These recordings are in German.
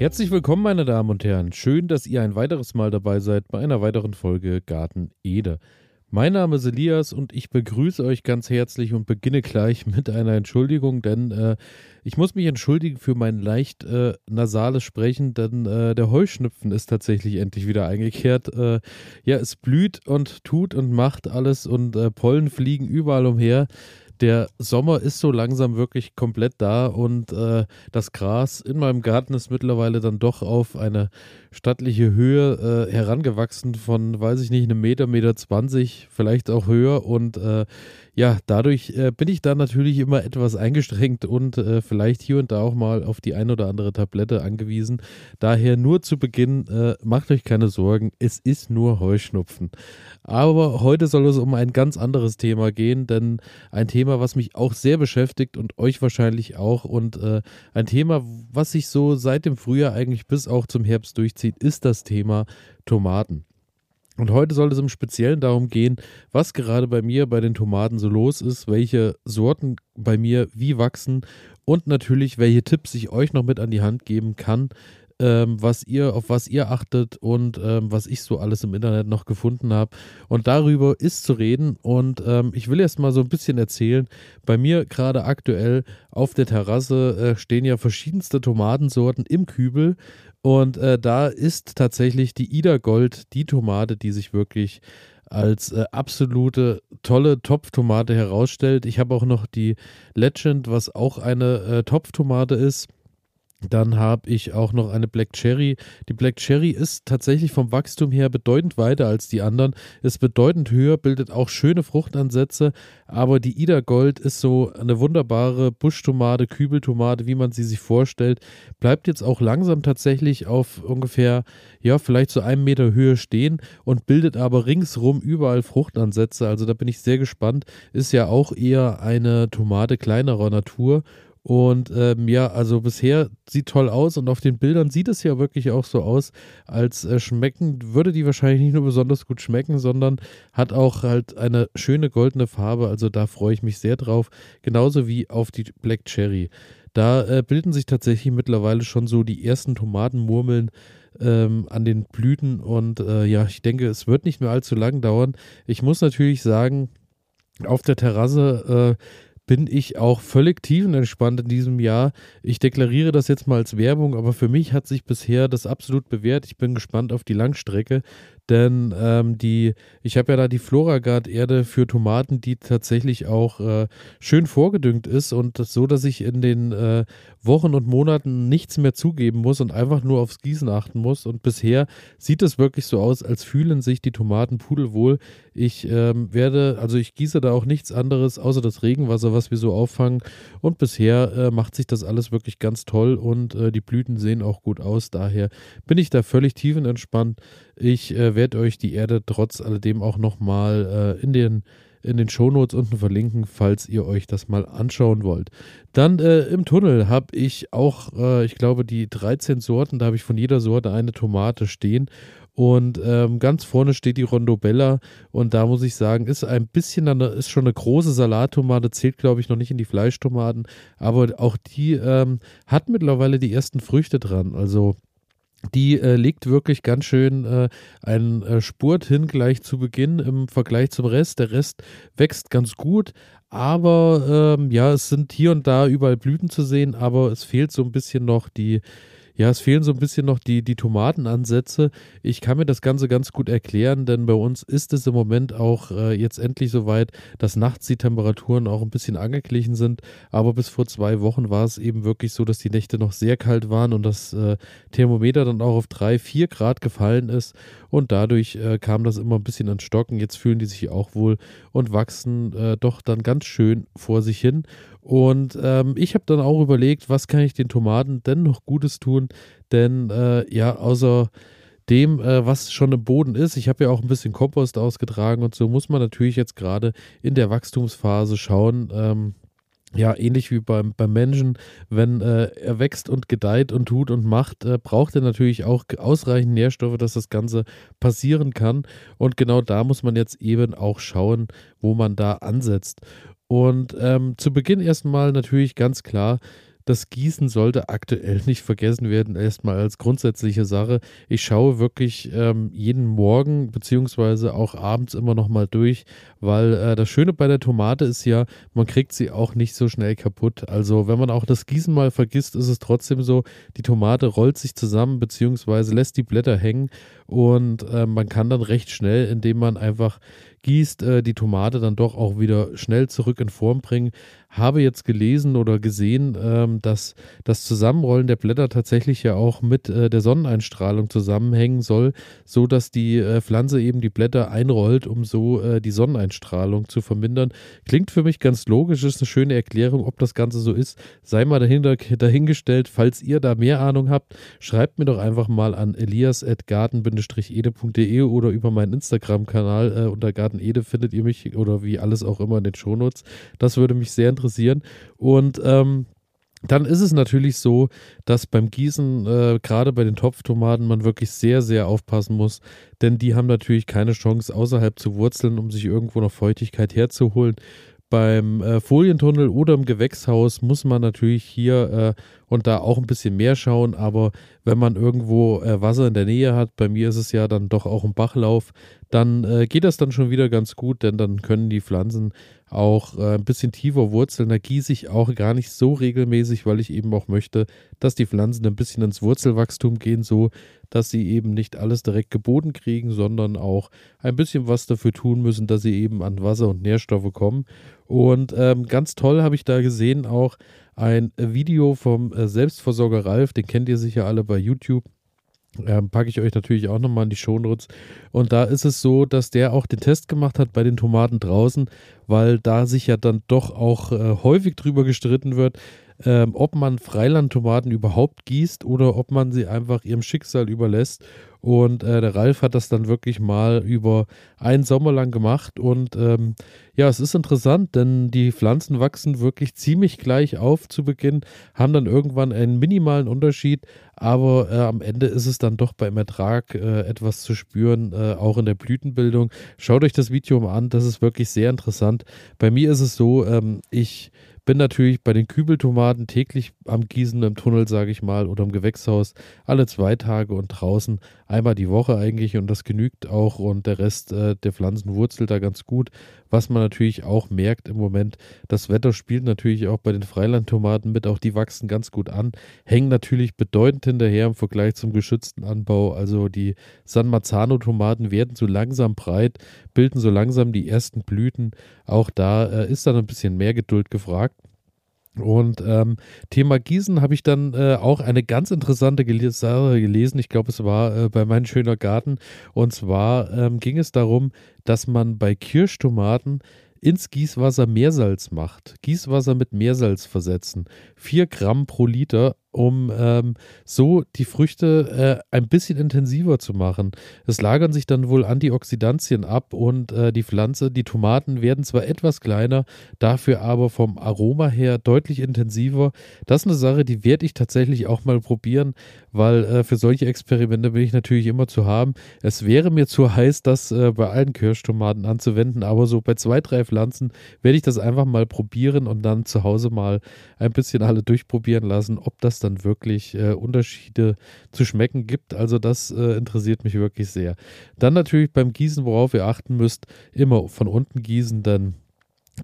Herzlich willkommen, meine Damen und Herren. Schön, dass ihr ein weiteres Mal dabei seid bei einer weiteren Folge Garten Ede. Mein Name ist Elias und ich begrüße euch ganz herzlich und beginne gleich mit einer Entschuldigung, denn äh, ich muss mich entschuldigen für mein leicht äh, nasales Sprechen, denn äh, der Heuschnüpfen ist tatsächlich endlich wieder eingekehrt. Äh, ja, es blüht und tut und macht alles und äh, Pollen fliegen überall umher der Sommer ist so langsam wirklich komplett da und äh, das Gras in meinem Garten ist mittlerweile dann doch auf eine stattliche Höhe äh, herangewachsen von, weiß ich nicht, einem Meter, Meter 20, vielleicht auch höher und äh, ja, dadurch äh, bin ich da natürlich immer etwas eingeschränkt und äh, vielleicht hier und da auch mal auf die ein oder andere Tablette angewiesen. Daher nur zu Beginn, äh, macht euch keine Sorgen, es ist nur Heuschnupfen. Aber heute soll es um ein ganz anderes Thema gehen, denn ein Thema, was mich auch sehr beschäftigt und euch wahrscheinlich auch und äh, ein Thema, was sich so seit dem Frühjahr eigentlich bis auch zum Herbst durchzieht, ist das Thema Tomaten. Und heute soll es im Speziellen darum gehen, was gerade bei mir bei den Tomaten so los ist, welche Sorten bei mir wie wachsen und natürlich, welche Tipps ich euch noch mit an die Hand geben kann, ähm, was ihr, auf was ihr achtet und ähm, was ich so alles im Internet noch gefunden habe. Und darüber ist zu reden. Und ähm, ich will erst mal so ein bisschen erzählen. Bei mir gerade aktuell auf der Terrasse äh, stehen ja verschiedenste Tomatensorten im Kübel. Und äh, da ist tatsächlich die Ida Gold die Tomate, die sich wirklich als äh, absolute tolle Topftomate herausstellt. Ich habe auch noch die Legend, was auch eine äh, Topftomate ist. Dann habe ich auch noch eine Black Cherry. Die Black Cherry ist tatsächlich vom Wachstum her bedeutend weiter als die anderen, ist bedeutend höher, bildet auch schöne Fruchtansätze, aber die Ida Gold ist so eine wunderbare Buschtomate, Kübeltomate, wie man sie sich vorstellt. Bleibt jetzt auch langsam tatsächlich auf ungefähr, ja, vielleicht so einem Meter Höhe stehen und bildet aber ringsrum überall Fruchtansätze. Also da bin ich sehr gespannt. Ist ja auch eher eine Tomate kleinerer Natur und ähm, ja, also bisher sieht toll aus und auf den Bildern sieht es ja wirklich auch so aus, als äh, schmecken, würde die wahrscheinlich nicht nur besonders gut schmecken, sondern hat auch halt eine schöne goldene Farbe. Also da freue ich mich sehr drauf. Genauso wie auf die Black Cherry. Da äh, bilden sich tatsächlich mittlerweile schon so die ersten Tomatenmurmeln ähm, an den Blüten und äh, ja, ich denke, es wird nicht mehr allzu lang dauern. Ich muss natürlich sagen, auf der Terrasse äh, bin ich auch völlig tiefenentspannt in diesem Jahr. Ich deklariere das jetzt mal als Werbung, aber für mich hat sich bisher das absolut bewährt. Ich bin gespannt auf die Langstrecke, denn ähm, die, ich habe ja da die Floragard-Erde für Tomaten, die tatsächlich auch äh, schön vorgedüngt ist und das so, dass ich in den äh, Wochen und Monaten nichts mehr zugeben muss und einfach nur aufs Gießen achten muss. Und bisher sieht es wirklich so aus, als fühlen sich die Tomaten pudelwohl. Ich ähm, werde, also ich gieße da auch nichts anderes außer das Regenwasser, was wir so auffangen. Und bisher äh, macht sich das alles wirklich ganz toll und äh, die Blüten sehen auch gut aus. Daher bin ich da völlig tiefenentspannt. Ich äh, werde euch die Erde trotz alledem auch nochmal äh, in den in den Shownotes unten verlinken, falls ihr euch das mal anschauen wollt. Dann äh, im Tunnel habe ich auch, äh, ich glaube, die 13 Sorten, da habe ich von jeder Sorte eine Tomate stehen. Und ähm, ganz vorne steht die Rondobella und da muss ich sagen, ist ein bisschen, eine, ist schon eine große Salattomate, zählt glaube ich noch nicht in die Fleischtomaten, aber auch die ähm, hat mittlerweile die ersten Früchte dran. Also die äh, legt wirklich ganz schön äh, einen äh, Spurt hin gleich zu Beginn im Vergleich zum Rest. Der Rest wächst ganz gut, aber ähm, ja, es sind hier und da überall Blüten zu sehen, aber es fehlt so ein bisschen noch die, ja, es fehlen so ein bisschen noch die, die Tomatenansätze. Ich kann mir das Ganze ganz gut erklären, denn bei uns ist es im Moment auch äh, jetzt endlich soweit, dass nachts die Temperaturen auch ein bisschen angeglichen sind. Aber bis vor zwei Wochen war es eben wirklich so, dass die Nächte noch sehr kalt waren und das äh, Thermometer dann auch auf drei, vier Grad gefallen ist. Und dadurch äh, kam das immer ein bisschen ans Stocken. Jetzt fühlen die sich auch wohl und wachsen äh, doch dann ganz schön vor sich hin. Und ähm, ich habe dann auch überlegt, was kann ich den Tomaten denn noch Gutes tun? Denn äh, ja, außer dem, äh, was schon im Boden ist, ich habe ja auch ein bisschen Kompost ausgetragen und so muss man natürlich jetzt gerade in der Wachstumsphase schauen. Ähm, ja, ähnlich wie beim, beim Menschen, wenn äh, er wächst und gedeiht und tut und macht, äh, braucht er natürlich auch ausreichend Nährstoffe, dass das Ganze passieren kann. Und genau da muss man jetzt eben auch schauen, wo man da ansetzt. Und ähm, zu Beginn erstmal natürlich ganz klar, das Gießen sollte aktuell nicht vergessen werden, erstmal als grundsätzliche Sache. Ich schaue wirklich ähm, jeden Morgen beziehungsweise auch abends immer noch mal durch, weil äh, das Schöne bei der Tomate ist ja, man kriegt sie auch nicht so schnell kaputt. Also wenn man auch das Gießen mal vergisst, ist es trotzdem so, die Tomate rollt sich zusammen beziehungsweise lässt die Blätter hängen und äh, man kann dann recht schnell, indem man einfach gießt, äh, die Tomate dann doch auch wieder schnell zurück in Form bringen. Habe jetzt gelesen oder gesehen, ähm, dass das Zusammenrollen der Blätter tatsächlich ja auch mit äh, der Sonneneinstrahlung zusammenhängen soll, so dass die äh, Pflanze eben die Blätter einrollt, um so äh, die Sonneneinstrahlung zu vermindern. Klingt für mich ganz logisch, ist eine schöne Erklärung, ob das Ganze so ist. Sei mal dahinter, dahingestellt. Falls ihr da mehr Ahnung habt, schreibt mir doch einfach mal an elias.garten-ede.de oder über meinen Instagram-Kanal äh, unter Garten Ede findet ihr mich oder wie alles auch immer in den Shownotes. Das würde mich sehr interessieren. Und ähm, dann ist es natürlich so, dass beim Gießen, äh, gerade bei den Topftomaten, man wirklich sehr, sehr aufpassen muss, denn die haben natürlich keine Chance, außerhalb zu wurzeln, um sich irgendwo noch Feuchtigkeit herzuholen. Beim äh, Folientunnel oder im Gewächshaus muss man natürlich hier äh, und da auch ein bisschen mehr schauen, aber wenn man irgendwo äh, Wasser in der Nähe hat, bei mir ist es ja dann doch auch ein Bachlauf, dann äh, geht das dann schon wieder ganz gut, denn dann können die Pflanzen auch äh, ein bisschen tiefer wurzeln. Da gieße ich auch gar nicht so regelmäßig, weil ich eben auch möchte, dass die Pflanzen ein bisschen ins Wurzelwachstum gehen, so dass sie eben nicht alles direkt geboten kriegen, sondern auch ein bisschen was dafür tun müssen, dass sie eben an Wasser und Nährstoffe kommen. Und ähm, ganz toll habe ich da gesehen auch ein Video vom äh, Selbstversorger Ralf, den kennt ihr sicher alle bei YouTube. Ähm, packe ich euch natürlich auch nochmal in die Shownotes. Und da ist es so, dass der auch den Test gemacht hat bei den Tomaten draußen, weil da sich ja dann doch auch äh, häufig drüber gestritten wird, ähm, ob man Freilandtomaten überhaupt gießt oder ob man sie einfach ihrem Schicksal überlässt. Und äh, der Ralf hat das dann wirklich mal über einen Sommer lang gemacht. Und ähm, ja, es ist interessant, denn die Pflanzen wachsen wirklich ziemlich gleich auf zu Beginn, haben dann irgendwann einen minimalen Unterschied, aber äh, am Ende ist es dann doch beim Ertrag äh, etwas zu spüren, äh, auch in der Blütenbildung. Schaut euch das Video mal an, das ist wirklich sehr interessant. Bei mir ist es so, ähm, ich bin natürlich bei den Kübeltomaten täglich am Gießen im Tunnel, sage ich mal, oder im Gewächshaus, alle zwei Tage und draußen einmal die Woche eigentlich und das genügt auch und der Rest äh, der Pflanzen wurzelt da ganz gut. Was man natürlich auch merkt im Moment, das Wetter spielt natürlich auch bei den Freilandtomaten mit, auch die wachsen ganz gut an, hängen natürlich bedeutend hinterher im Vergleich zum geschützten Anbau. Also die San Marzano-Tomaten werden so langsam breit, bilden so langsam die ersten Blüten. Auch da äh, ist dann ein bisschen mehr Geduld gefragt. Und ähm, Thema Gießen habe ich dann äh, auch eine ganz interessante Gel Sache gelesen. Ich glaube, es war äh, bei meinem schöner Garten. Und zwar ähm, ging es darum, dass man bei Kirschtomaten ins Gießwasser Meersalz macht. Gießwasser mit Meersalz versetzen. 4 Gramm pro Liter um ähm, so die Früchte äh, ein bisschen intensiver zu machen. Es lagern sich dann wohl Antioxidantien ab und äh, die Pflanze, die Tomaten werden zwar etwas kleiner, dafür aber vom Aroma her deutlich intensiver. Das ist eine Sache, die werde ich tatsächlich auch mal probieren, weil äh, für solche Experimente bin ich natürlich immer zu haben. Es wäre mir zu heiß, das äh, bei allen Kirschtomaten anzuwenden, aber so bei zwei, drei Pflanzen werde ich das einfach mal probieren und dann zu Hause mal ein bisschen alle durchprobieren lassen, ob das dann wirklich äh, Unterschiede zu schmecken gibt. Also das äh, interessiert mich wirklich sehr. Dann natürlich beim Gießen, worauf ihr achten müsst, immer von unten gießen, denn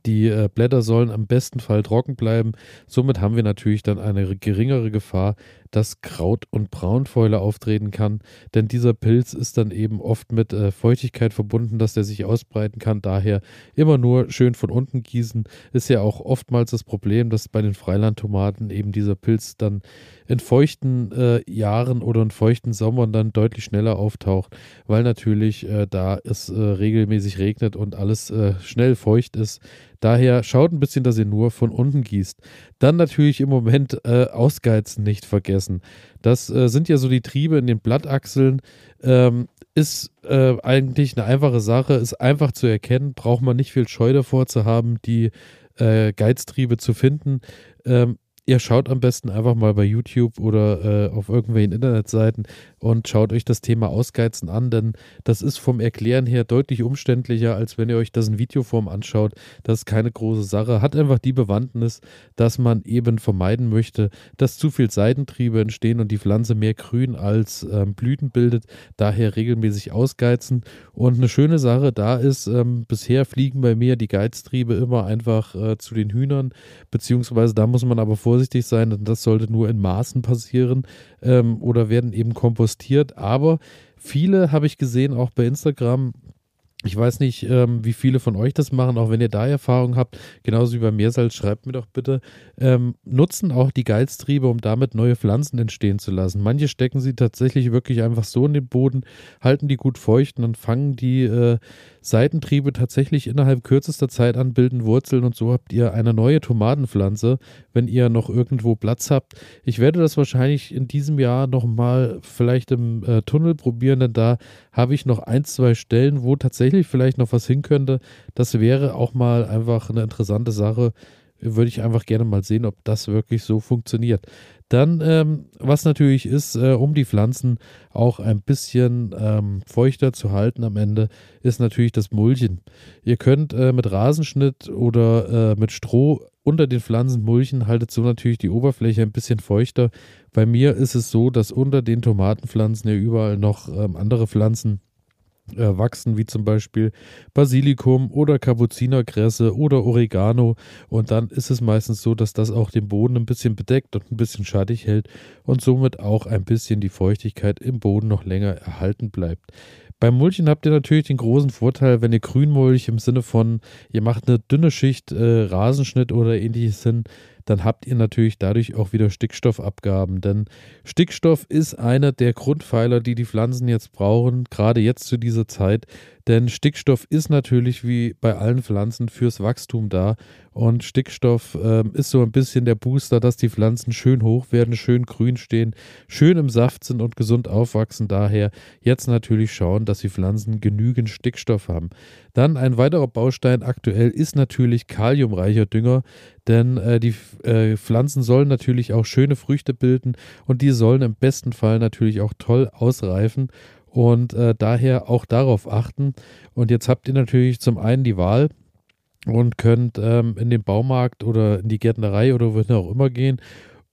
die äh, Blätter sollen am besten Fall trocken bleiben. Somit haben wir natürlich dann eine geringere Gefahr, dass Kraut- und Braunfäule auftreten kann, denn dieser Pilz ist dann eben oft mit äh, Feuchtigkeit verbunden, dass der sich ausbreiten kann. Daher immer nur schön von unten gießen. Ist ja auch oftmals das Problem, dass bei den Freilandtomaten eben dieser Pilz dann in feuchten äh, Jahren oder in feuchten Sommern dann deutlich schneller auftaucht, weil natürlich äh, da es äh, regelmäßig regnet und alles äh, schnell feucht ist. Daher schaut ein bisschen, dass ihr nur von unten gießt. Dann natürlich im Moment äh, Ausgeizen nicht vergessen. Das äh, sind ja so die Triebe in den Blattachseln. Ähm, ist äh, eigentlich eine einfache Sache, ist einfach zu erkennen, braucht man nicht viel Scheu davor zu haben, die äh, Geiztriebe zu finden. Ähm, ihr schaut am besten einfach mal bei YouTube oder äh, auf irgendwelchen Internetseiten und schaut euch das Thema Ausgeizen an, denn das ist vom Erklären her deutlich umständlicher, als wenn ihr euch das in Videoform anschaut. Das ist keine große Sache, hat einfach die Bewandtnis, dass man eben vermeiden möchte, dass zu viel Seitentriebe entstehen und die Pflanze mehr Grün als ähm, Blüten bildet, daher regelmäßig ausgeizen. Und eine schöne Sache da ist, ähm, bisher fliegen bei mir die Geiztriebe immer einfach äh, zu den Hühnern, beziehungsweise da muss man aber vorsichtig sein, denn das sollte nur in Maßen passieren ähm, oder werden eben kompostiert. Aber viele habe ich gesehen, auch bei Instagram, ich weiß nicht, ähm, wie viele von euch das machen, auch wenn ihr da Erfahrung habt, genauso wie bei Meersalz, schreibt mir doch bitte, ähm, nutzen auch die Geiztriebe, um damit neue Pflanzen entstehen zu lassen. Manche stecken sie tatsächlich wirklich einfach so in den Boden, halten die gut feucht und dann fangen die äh, Seitentriebe tatsächlich innerhalb kürzester Zeit an, bilden Wurzeln und so habt ihr eine neue Tomatenpflanze, wenn ihr noch irgendwo Platz habt. Ich werde das wahrscheinlich in diesem Jahr nochmal vielleicht im äh, Tunnel probieren, denn da habe ich noch ein, zwei Stellen, wo tatsächlich vielleicht noch was hin könnte. Das wäre auch mal einfach eine interessante Sache. Würde ich einfach gerne mal sehen, ob das wirklich so funktioniert. Dann, ähm, was natürlich ist, äh, um die Pflanzen auch ein bisschen ähm, feuchter zu halten am Ende, ist natürlich das Mulchen. Ihr könnt äh, mit Rasenschnitt oder äh, mit Stroh unter den Pflanzen mulchen, haltet so natürlich die Oberfläche ein bisschen feuchter. Bei mir ist es so, dass unter den Tomatenpflanzen ja überall noch ähm, andere Pflanzen wachsen, wie zum Beispiel Basilikum oder Kapuzinerkresse oder Oregano. Und dann ist es meistens so, dass das auch den Boden ein bisschen bedeckt und ein bisschen schattig hält und somit auch ein bisschen die Feuchtigkeit im Boden noch länger erhalten bleibt. Beim Mulchen habt ihr natürlich den großen Vorteil, wenn ihr Grünmulch im Sinne von, ihr macht eine dünne Schicht äh, Rasenschnitt oder ähnliches hin, dann habt ihr natürlich dadurch auch wieder Stickstoffabgaben. Denn Stickstoff ist einer der Grundpfeiler, die die Pflanzen jetzt brauchen, gerade jetzt zu dieser Zeit. Denn Stickstoff ist natürlich wie bei allen Pflanzen fürs Wachstum da. Und Stickstoff ähm, ist so ein bisschen der Booster, dass die Pflanzen schön hoch werden, schön grün stehen, schön im Saft sind und gesund aufwachsen. Daher jetzt natürlich schauen, dass die Pflanzen genügend Stickstoff haben. Dann ein weiterer Baustein aktuell ist natürlich kaliumreicher Dünger, denn äh, die äh, Pflanzen sollen natürlich auch schöne Früchte bilden und die sollen im besten Fall natürlich auch toll ausreifen und äh, daher auch darauf achten. Und jetzt habt ihr natürlich zum einen die Wahl und könnt ähm, in den Baumarkt oder in die Gärtnerei oder wohin auch immer gehen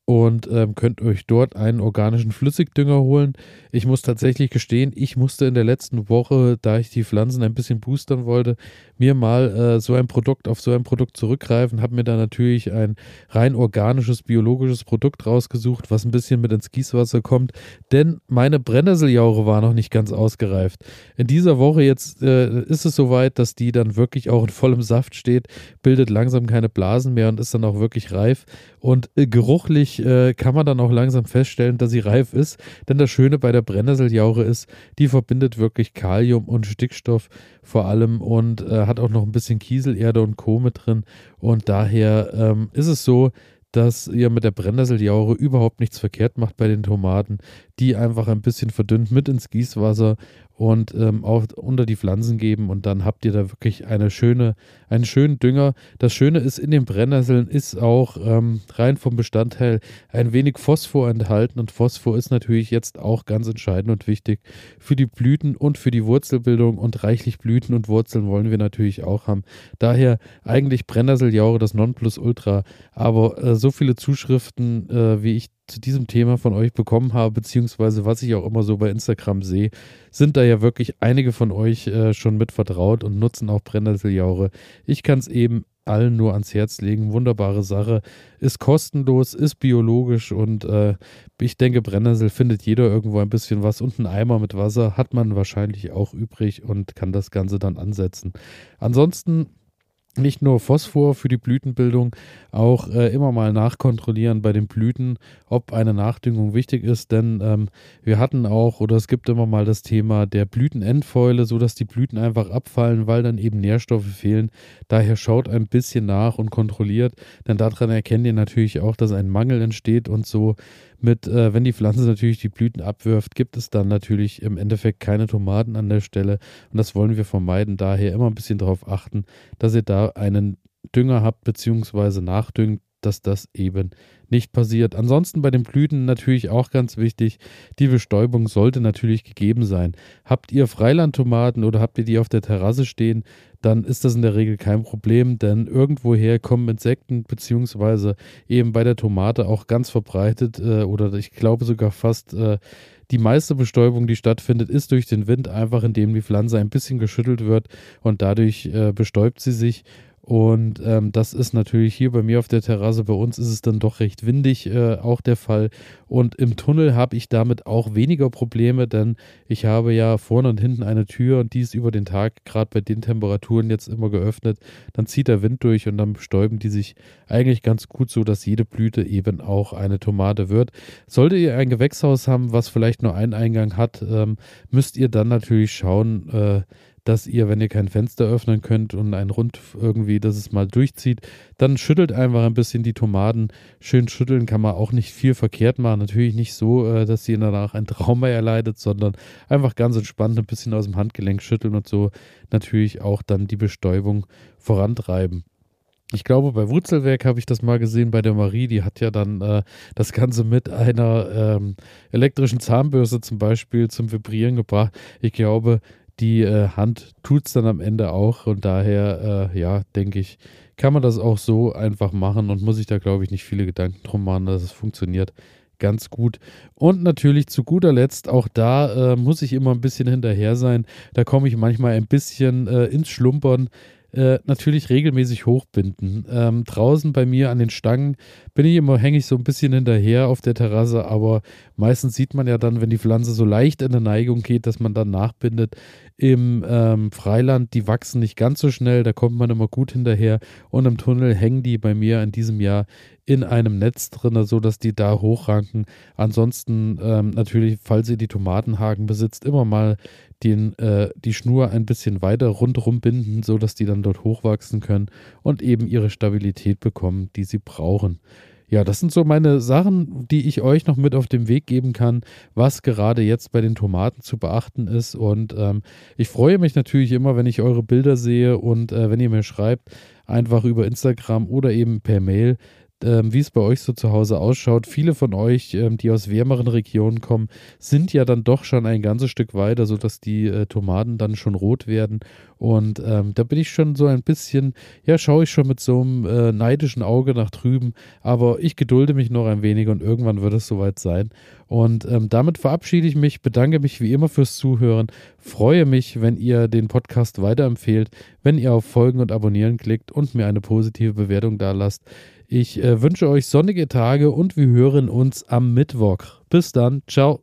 und ähm, könnt euch dort einen organischen Flüssigdünger holen. Ich muss tatsächlich gestehen, ich musste in der letzten Woche, da ich die Pflanzen ein bisschen boostern wollte, mir mal äh, so ein Produkt auf so ein Produkt zurückgreifen, habe mir da natürlich ein rein organisches, biologisches Produkt rausgesucht, was ein bisschen mit ins Gießwasser kommt, denn meine Brennnesseljaure war noch nicht ganz ausgereift. In dieser Woche jetzt äh, ist es soweit, dass die dann wirklich auch in vollem Saft steht, bildet langsam keine Blasen mehr und ist dann auch wirklich reif und äh, geruchlich äh, kann man dann auch langsam feststellen, dass sie reif ist. Denn das Schöne bei der Brennnesseljaure ist, die verbindet wirklich Kalium und Stickstoff vor allem und äh, hat auch noch ein bisschen Kieselerde und Co. mit drin. Und daher ähm, ist es so, dass ihr mit der Brennnesseljaure überhaupt nichts verkehrt macht bei den Tomaten, die einfach ein bisschen verdünnt mit ins Gießwasser und ähm, auch unter die Pflanzen geben und dann habt ihr da wirklich eine schöne, einen schönen Dünger. Das Schöne ist, in den Brennnesseln ist auch ähm, rein vom Bestandteil ein wenig Phosphor enthalten und Phosphor ist natürlich jetzt auch ganz entscheidend und wichtig für die Blüten und für die Wurzelbildung und reichlich Blüten und Wurzeln wollen wir natürlich auch haben. Daher eigentlich Brennnesseljaure das Nonplusultra, aber äh, so viele Zuschriften, äh, wie ich zu diesem Thema von euch bekommen habe, beziehungsweise was ich auch immer so bei Instagram sehe, sind da ja wirklich einige von euch äh, schon mit vertraut und nutzen auch Brennnesseljaure. Ich kann es eben allen nur ans Herz legen. Wunderbare Sache. Ist kostenlos, ist biologisch und äh, ich denke, Brennnessel findet jeder irgendwo ein bisschen was und ein Eimer mit Wasser hat man wahrscheinlich auch übrig und kann das Ganze dann ansetzen. Ansonsten nicht nur Phosphor für die Blütenbildung, auch äh, immer mal nachkontrollieren bei den Blüten, ob eine Nachdüngung wichtig ist, denn ähm, wir hatten auch oder es gibt immer mal das Thema der Blütenendfäule, so dass die Blüten einfach abfallen, weil dann eben Nährstoffe fehlen. Daher schaut ein bisschen nach und kontrolliert, denn daran erkennt ihr natürlich auch, dass ein Mangel entsteht und so mit, äh, wenn die Pflanze natürlich die Blüten abwirft, gibt es dann natürlich im Endeffekt keine Tomaten an der Stelle. Und das wollen wir vermeiden. Daher immer ein bisschen darauf achten, dass ihr da einen Dünger habt, beziehungsweise nachdüngt, dass das eben nicht passiert. Ansonsten bei den Blüten natürlich auch ganz wichtig, die Bestäubung sollte natürlich gegeben sein. Habt ihr Freilandtomaten oder habt ihr die auf der Terrasse stehen, dann ist das in der Regel kein Problem, denn irgendwoher kommen Insekten, beziehungsweise eben bei der Tomate auch ganz verbreitet äh, oder ich glaube sogar fast äh, die meiste Bestäubung, die stattfindet, ist durch den Wind, einfach indem die Pflanze ein bisschen geschüttelt wird und dadurch äh, bestäubt sie sich und ähm, das ist natürlich hier bei mir auf der Terrasse. Bei uns ist es dann doch recht windig äh, auch der Fall. Und im Tunnel habe ich damit auch weniger Probleme, denn ich habe ja vorne und hinten eine Tür und die ist über den Tag, gerade bei den Temperaturen, jetzt immer geöffnet. Dann zieht der Wind durch und dann bestäuben die sich eigentlich ganz gut so, dass jede Blüte eben auch eine Tomate wird. Solltet ihr ein Gewächshaus haben, was vielleicht nur einen Eingang hat, ähm, müsst ihr dann natürlich schauen, äh, dass ihr, wenn ihr kein Fenster öffnen könnt und ein Rund irgendwie, dass es mal durchzieht, dann schüttelt einfach ein bisschen die Tomaten. Schön schütteln kann man auch nicht viel verkehrt machen. Natürlich nicht so, äh, dass sie danach ein Trauma erleidet, sondern einfach ganz entspannt ein bisschen aus dem Handgelenk schütteln und so natürlich auch dann die Bestäubung vorantreiben. Ich glaube, bei Wurzelwerk habe ich das mal gesehen bei der Marie. Die hat ja dann äh, das Ganze mit einer ähm, elektrischen Zahnbürste zum Beispiel zum Vibrieren gebracht. Ich glaube, die äh, Hand tut es dann am Ende auch. Und daher, äh, ja, denke ich, kann man das auch so einfach machen und muss ich da, glaube ich, nicht viele Gedanken drum machen, dass es funktioniert ganz gut. Und natürlich zu guter Letzt, auch da äh, muss ich immer ein bisschen hinterher sein. Da komme ich manchmal ein bisschen äh, ins Schlumpern. Äh, natürlich regelmäßig hochbinden. Ähm, draußen bei mir an den Stangen bin ich immer, hänge ich so ein bisschen hinterher auf der Terrasse, aber meistens sieht man ja dann, wenn die Pflanze so leicht in der Neigung geht, dass man dann nachbindet. Im ähm, Freiland, die wachsen nicht ganz so schnell, da kommt man immer gut hinterher. Und im Tunnel hängen die bei mir in diesem Jahr in einem Netz drin, sodass die da hochranken. Ansonsten ähm, natürlich, falls ihr die Tomatenhaken besitzt, immer mal den, äh, die Schnur ein bisschen weiter rundherum binden, sodass die dann dort hochwachsen können und eben ihre Stabilität bekommen, die sie brauchen. Ja, das sind so meine Sachen, die ich euch noch mit auf den Weg geben kann, was gerade jetzt bei den Tomaten zu beachten ist. Und ähm, ich freue mich natürlich immer, wenn ich eure Bilder sehe und äh, wenn ihr mir schreibt, einfach über Instagram oder eben per Mail, wie es bei euch so zu Hause ausschaut. Viele von euch, ähm, die aus wärmeren Regionen kommen, sind ja dann doch schon ein ganzes Stück weiter, sodass die äh, Tomaten dann schon rot werden. Und ähm, da bin ich schon so ein bisschen, ja, schaue ich schon mit so einem äh, neidischen Auge nach drüben. Aber ich gedulde mich noch ein wenig und irgendwann wird es soweit sein. Und ähm, damit verabschiede ich mich, bedanke mich wie immer fürs Zuhören, freue mich, wenn ihr den Podcast weiterempfehlt, wenn ihr auf Folgen und Abonnieren klickt und mir eine positive Bewertung da lasst. Ich äh, wünsche euch sonnige Tage und wir hören uns am Mittwoch. Bis dann. Ciao.